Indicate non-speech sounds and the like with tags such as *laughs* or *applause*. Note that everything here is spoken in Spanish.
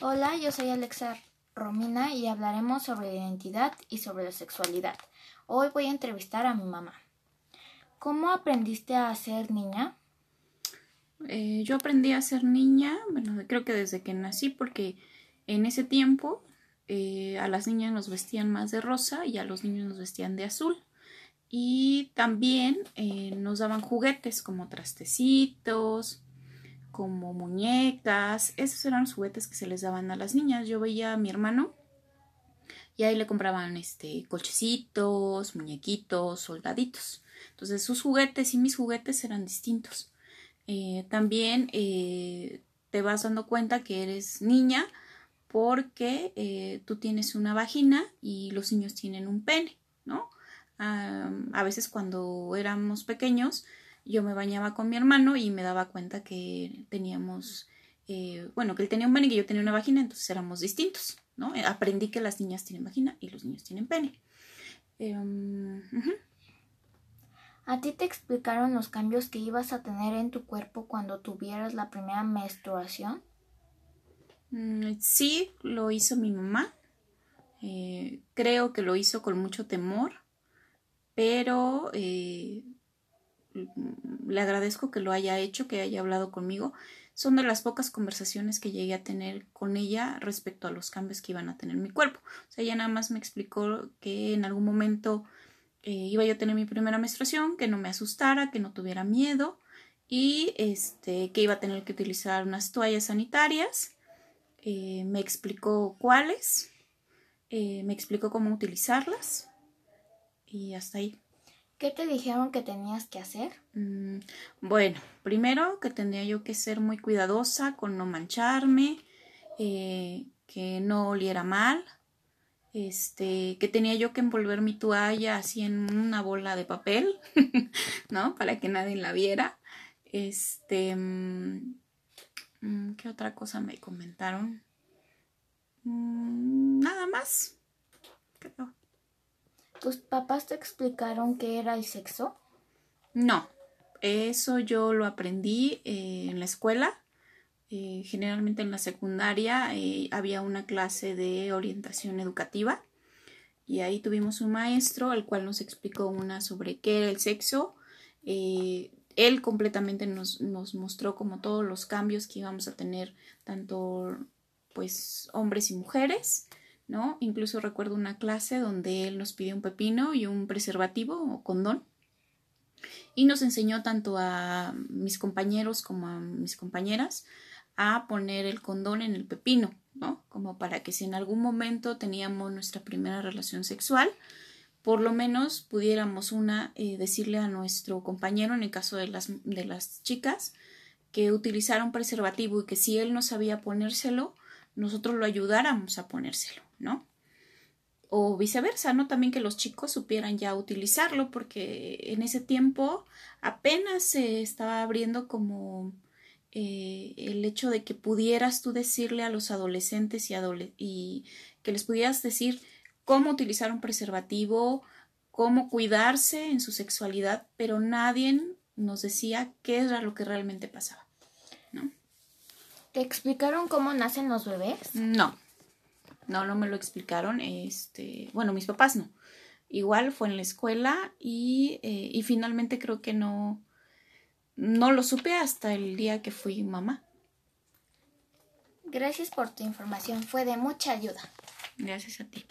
Hola, yo soy Alexa Romina y hablaremos sobre la identidad y sobre la sexualidad. Hoy voy a entrevistar a mi mamá. ¿Cómo aprendiste a ser niña? Eh, yo aprendí a ser niña, bueno, creo que desde que nací, porque en ese tiempo eh, a las niñas nos vestían más de rosa y a los niños nos vestían de azul. Y también eh, nos daban juguetes como trastecitos, como muñecas. Esos eran los juguetes que se les daban a las niñas. Yo veía a mi hermano y ahí le compraban este colchecitos, muñequitos, soldaditos. Entonces sus juguetes y mis juguetes eran distintos. Eh, también eh, te vas dando cuenta que eres niña porque eh, tú tienes una vagina y los niños tienen un pene, ¿no? a veces cuando éramos pequeños yo me bañaba con mi hermano y me daba cuenta que teníamos, eh, bueno, que él tenía un pene y que yo tenía una vagina, entonces éramos distintos, ¿no? Eh, aprendí que las niñas tienen vagina y los niños tienen pene. Em, ¿A ti te explicaron los cambios que ibas a tener en tu cuerpo cuando tuvieras la primera menstruación? Mm, sí, lo hizo mi mamá. Eh, creo que lo hizo con mucho temor, pero le agradezco que lo haya hecho, que haya hablado conmigo. Son de las pocas conversaciones que llegué a tener con ella respecto a los cambios que iban a tener mi cuerpo. O sea, ella nada más me explicó que en algún momento eh, iba yo a tener mi primera menstruación, que no me asustara, que no tuviera miedo y este, que iba a tener que utilizar unas toallas sanitarias. Eh, me explicó cuáles, eh, me explicó cómo utilizarlas y hasta ahí. ¿Qué te dijeron que tenías que hacer? Mm, bueno, primero que tendría yo que ser muy cuidadosa con no mancharme, eh, que no oliera mal, este, que tenía yo que envolver mi toalla así en una bola de papel, *laughs* ¿no? Para que nadie la viera. Este, mm, mm, ¿qué otra cosa me comentaron? nada más. ¿Tus papás te explicaron qué era el sexo? No, eso yo lo aprendí eh, en la escuela. Eh, generalmente en la secundaria eh, había una clase de orientación educativa y ahí tuvimos un maestro el cual nos explicó una sobre qué era el sexo. él completamente nos, nos mostró como todos los cambios que íbamos a tener tanto pues hombres y mujeres ¿no? Incluso recuerdo una clase donde él nos pidió un pepino y un preservativo o condón y nos enseñó tanto a mis compañeros como a mis compañeras a poner el condón en el pepino, ¿no? Como para que si en algún momento teníamos nuestra primera relación sexual, por lo menos pudiéramos una eh, decirle a nuestro compañero, en el caso de las, de las chicas, que utilizara un preservativo y que si él no sabía ponérselo, nosotros lo ayudáramos a ponérselo, ¿no? O viceversa, ¿no? También que los chicos supieran ya utilizarlo, porque en ese tiempo apenas se estaba abriendo como eh, el hecho de que pudieras tú decirle a los adolescentes y, y que les pudieras decir cómo utilizar un preservativo, cómo cuidarse en su sexualidad, pero nadie nos decía qué era lo que realmente pasaba. ¿Te explicaron cómo nacen los bebés? No, no, no me lo explicaron. Este, bueno, mis papás no. Igual fue en la escuela y, eh, y finalmente creo que no, no lo supe hasta el día que fui mamá. Gracias por tu información, fue de mucha ayuda. Gracias a ti.